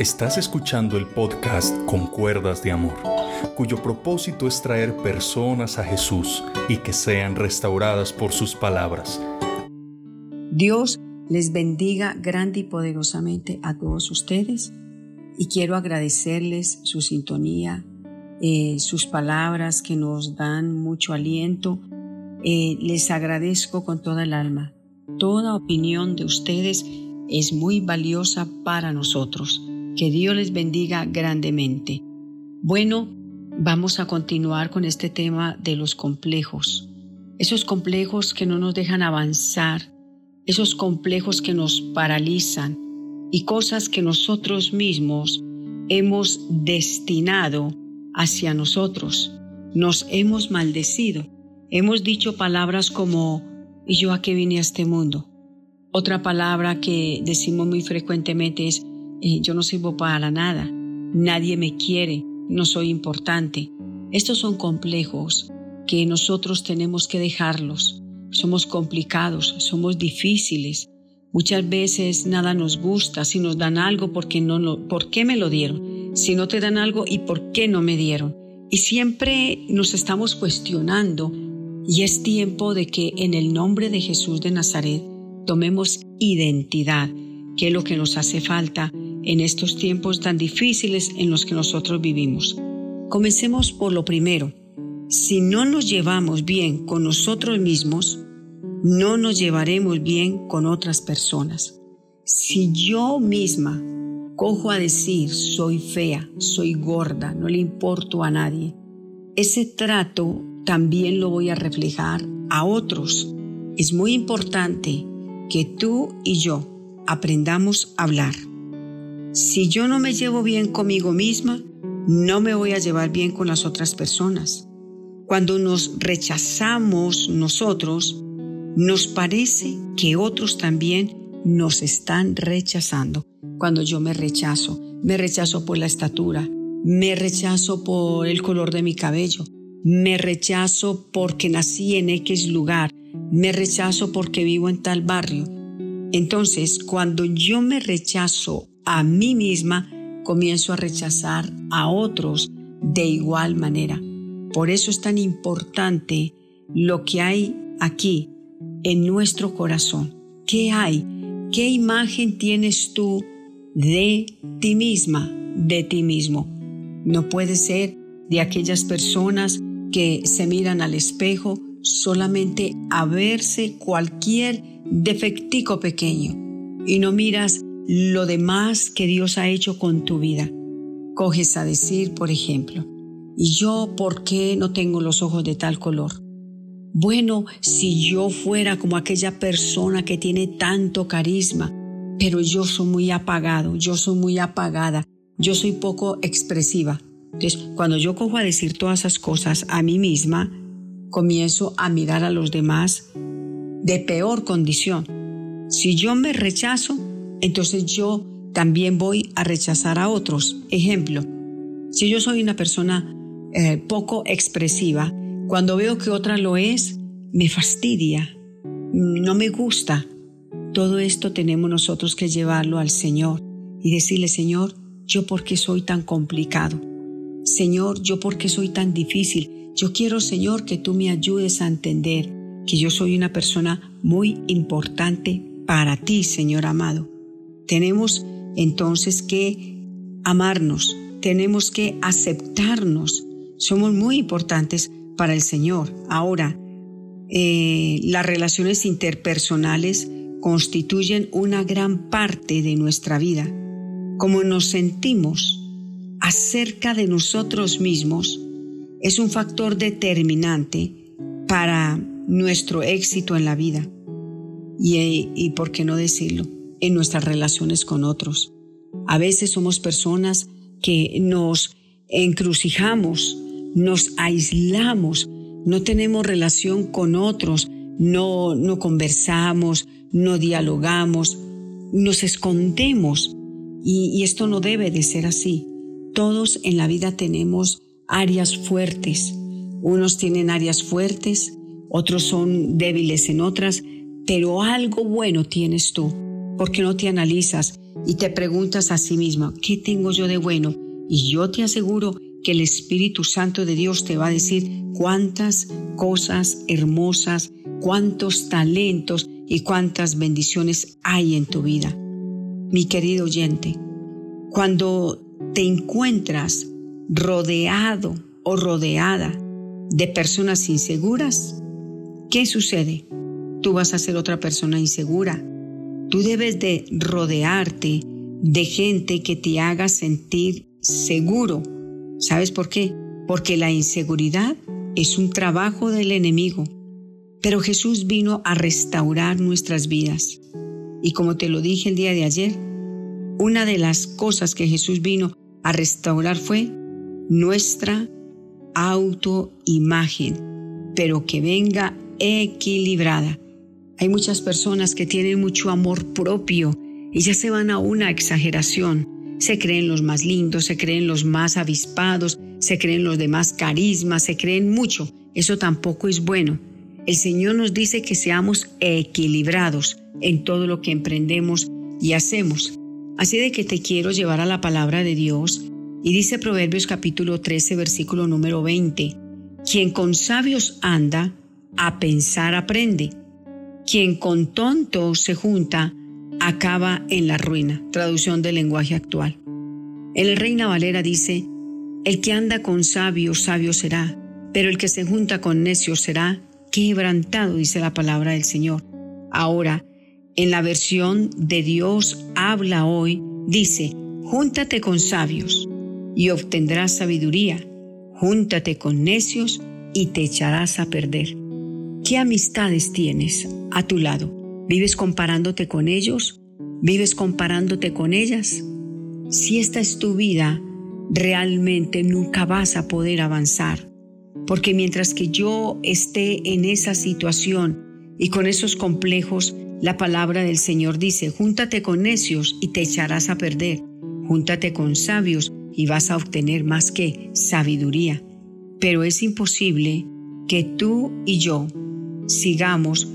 Estás escuchando el podcast Con Cuerdas de Amor, cuyo propósito es traer personas a Jesús y que sean restauradas por sus palabras. Dios les bendiga grande y poderosamente a todos ustedes y quiero agradecerles su sintonía, eh, sus palabras que nos dan mucho aliento. Eh, les agradezco con toda el alma. Toda opinión de ustedes es muy valiosa para nosotros. Que Dios les bendiga grandemente. Bueno, vamos a continuar con este tema de los complejos. Esos complejos que no nos dejan avanzar, esos complejos que nos paralizan y cosas que nosotros mismos hemos destinado hacia nosotros. Nos hemos maldecido. Hemos dicho palabras como, ¿y yo a qué vine a este mundo? Otra palabra que decimos muy frecuentemente es, eh, yo no sirvo para nada, nadie me quiere, no soy importante. Estos son complejos que nosotros tenemos que dejarlos. Somos complicados, somos difíciles. Muchas veces nada nos gusta, si nos dan algo, porque no, no, ¿por qué me lo dieron? Si no te dan algo, ¿y por qué no me dieron? Y siempre nos estamos cuestionando y es tiempo de que en el nombre de Jesús de Nazaret tomemos identidad, que es lo que nos hace falta en estos tiempos tan difíciles en los que nosotros vivimos. Comencemos por lo primero. Si no nos llevamos bien con nosotros mismos, no nos llevaremos bien con otras personas. Si yo misma cojo a decir soy fea, soy gorda, no le importo a nadie, ese trato también lo voy a reflejar a otros. Es muy importante que tú y yo aprendamos a hablar. Si yo no me llevo bien conmigo misma, no me voy a llevar bien con las otras personas. Cuando nos rechazamos nosotros, nos parece que otros también nos están rechazando. Cuando yo me rechazo, me rechazo por la estatura, me rechazo por el color de mi cabello, me rechazo porque nací en X lugar, me rechazo porque vivo en tal barrio. Entonces, cuando yo me rechazo a mí misma, comienzo a rechazar a otros de igual manera. Por eso es tan importante lo que hay aquí en nuestro corazón. ¿Qué hay? ¿Qué imagen tienes tú de ti misma, de ti mismo? No puede ser de aquellas personas que se miran al espejo solamente a verse cualquier defectico pequeño y no miras lo demás que Dios ha hecho con tu vida. Coges a decir, por ejemplo, ¿y yo por qué no tengo los ojos de tal color? Bueno, si yo fuera como aquella persona que tiene tanto carisma, pero yo soy muy apagado, yo soy muy apagada, yo soy poco expresiva. Entonces, cuando yo cojo a decir todas esas cosas a mí misma, comienzo a mirar a los demás de peor condición. Si yo me rechazo, entonces yo también voy a rechazar a otros. Ejemplo, si yo soy una persona eh, poco expresiva, cuando veo que otra lo es, me fastidia, no me gusta. Todo esto tenemos nosotros que llevarlo al Señor y decirle, Señor, yo por qué soy tan complicado. Señor, yo por qué soy tan difícil. Yo quiero, Señor, que tú me ayudes a entender que yo soy una persona muy importante para ti, Señor amado. Tenemos entonces que amarnos, tenemos que aceptarnos. Somos muy importantes para el Señor. Ahora, eh, las relaciones interpersonales constituyen una gran parte de nuestra vida. Como nos sentimos acerca de nosotros mismos es un factor determinante para nuestro éxito en la vida. Y, y por qué no decirlo, en nuestras relaciones con otros. A veces somos personas que nos encrucijamos, nos aislamos, no tenemos relación con otros, no, no conversamos, no dialogamos, nos escondemos y, y esto no debe de ser así. Todos en la vida tenemos áreas fuertes. Unos tienen áreas fuertes, otros son débiles en otras, pero algo bueno tienes tú porque no te analizas y te preguntas a sí misma, ¿qué tengo yo de bueno? Y yo te aseguro que el Espíritu Santo de Dios te va a decir cuántas cosas hermosas, cuántos talentos y cuántas bendiciones hay en tu vida. Mi querido oyente, cuando te encuentras rodeado o rodeada de personas inseguras, ¿qué sucede? Tú vas a ser otra persona insegura. Tú debes de rodearte de gente que te haga sentir seguro. ¿Sabes por qué? Porque la inseguridad es un trabajo del enemigo. Pero Jesús vino a restaurar nuestras vidas. Y como te lo dije el día de ayer, una de las cosas que Jesús vino a restaurar fue nuestra autoimagen, pero que venga equilibrada. Hay muchas personas que tienen mucho amor propio y ya se van a una exageración. Se creen los más lindos, se creen los más avispados, se creen los de más carisma, se creen mucho. Eso tampoco es bueno. El Señor nos dice que seamos equilibrados en todo lo que emprendemos y hacemos. Así de que te quiero llevar a la palabra de Dios y dice Proverbios capítulo 13 versículo número 20, quien con sabios anda, a pensar aprende. Quien con tonto se junta, acaba en la ruina. Traducción del lenguaje actual. El Reina Valera dice, el que anda con sabios, sabio será, pero el que se junta con necios será quebrantado, dice la palabra del Señor. Ahora, en la versión de Dios habla hoy, dice, júntate con sabios y obtendrás sabiduría. Júntate con necios y te echarás a perder. ¿Qué amistades tienes a tu lado? ¿Vives comparándote con ellos? ¿Vives comparándote con ellas? Si esta es tu vida, realmente nunca vas a poder avanzar. Porque mientras que yo esté en esa situación y con esos complejos, la palabra del Señor dice, júntate con necios y te echarás a perder. Júntate con sabios y vas a obtener más que sabiduría. Pero es imposible que tú y yo sigamos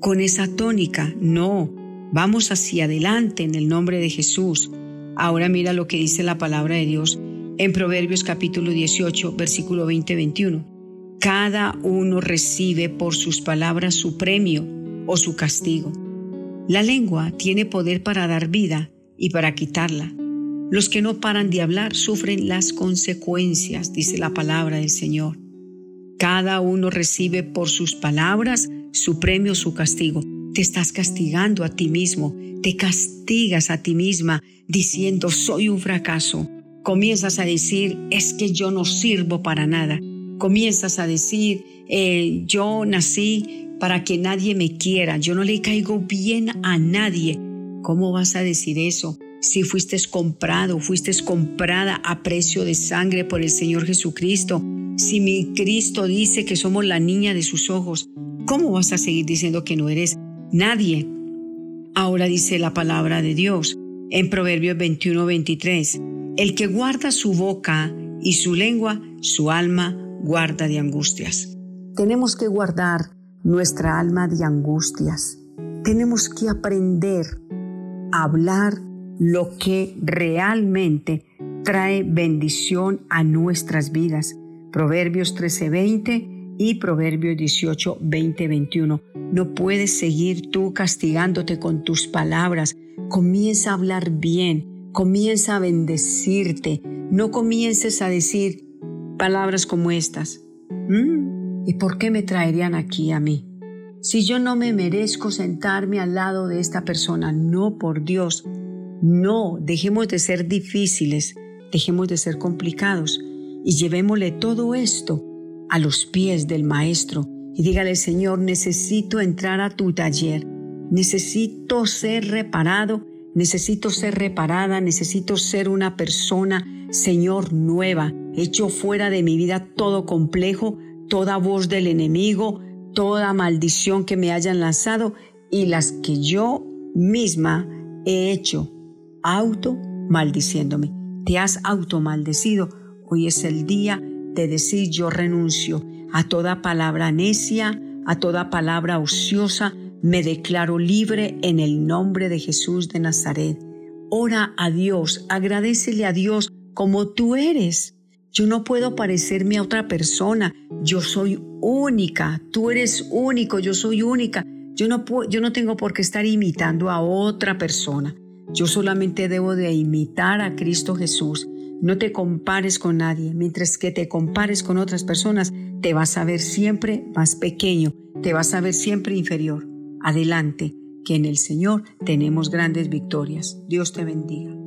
con esa tónica. No, vamos hacia adelante en el nombre de Jesús. Ahora mira lo que dice la palabra de Dios en Proverbios capítulo 18, versículo 20-21. Cada uno recibe por sus palabras su premio o su castigo. La lengua tiene poder para dar vida y para quitarla. Los que no paran de hablar sufren las consecuencias, dice la palabra del Señor. Cada uno recibe por sus palabras su premio, su castigo. Te estás castigando a ti mismo, te castigas a ti misma diciendo soy un fracaso. Comienzas a decir es que yo no sirvo para nada. Comienzas a decir eh, yo nací para que nadie me quiera, yo no le caigo bien a nadie. ¿Cómo vas a decir eso? Si fuiste comprado, fuiste comprada a precio de sangre por el Señor Jesucristo, si mi Cristo dice que somos la niña de sus ojos, ¿cómo vas a seguir diciendo que no eres nadie? Ahora dice la palabra de Dios en Proverbios 21, 23, el que guarda su boca y su lengua, su alma guarda de angustias. Tenemos que guardar nuestra alma de angustias. Tenemos que aprender a hablar lo que realmente trae bendición a nuestras vidas. Proverbios 13:20 y Proverbios 18, 21. No puedes seguir tú castigándote con tus palabras. Comienza a hablar bien, comienza a bendecirte. No comiences a decir palabras como estas. Mm, ¿Y por qué me traerían aquí a mí? Si yo no me merezco sentarme al lado de esta persona, no por Dios, no, dejemos de ser difíciles, dejemos de ser complicados y llevémosle todo esto a los pies del Maestro y dígale, Señor, necesito entrar a tu taller, necesito ser reparado, necesito ser reparada, necesito ser una persona, Señor, nueva, hecho fuera de mi vida todo complejo, toda voz del enemigo, toda maldición que me hayan lanzado y las que yo misma he hecho auto maldiciéndome. Te has auto maldecido. Hoy es el día de decir yo renuncio a toda palabra necia, a toda palabra ociosa. Me declaro libre en el nombre de Jesús de Nazaret. ora a Dios, agradecele a Dios como tú eres. Yo no puedo parecerme a otra persona. Yo soy única. Tú eres único. Yo soy única. Yo no, puedo, yo no tengo por qué estar imitando a otra persona. Yo solamente debo de imitar a Cristo Jesús. No te compares con nadie. Mientras que te compares con otras personas, te vas a ver siempre más pequeño. Te vas a ver siempre inferior. Adelante, que en el Señor tenemos grandes victorias. Dios te bendiga.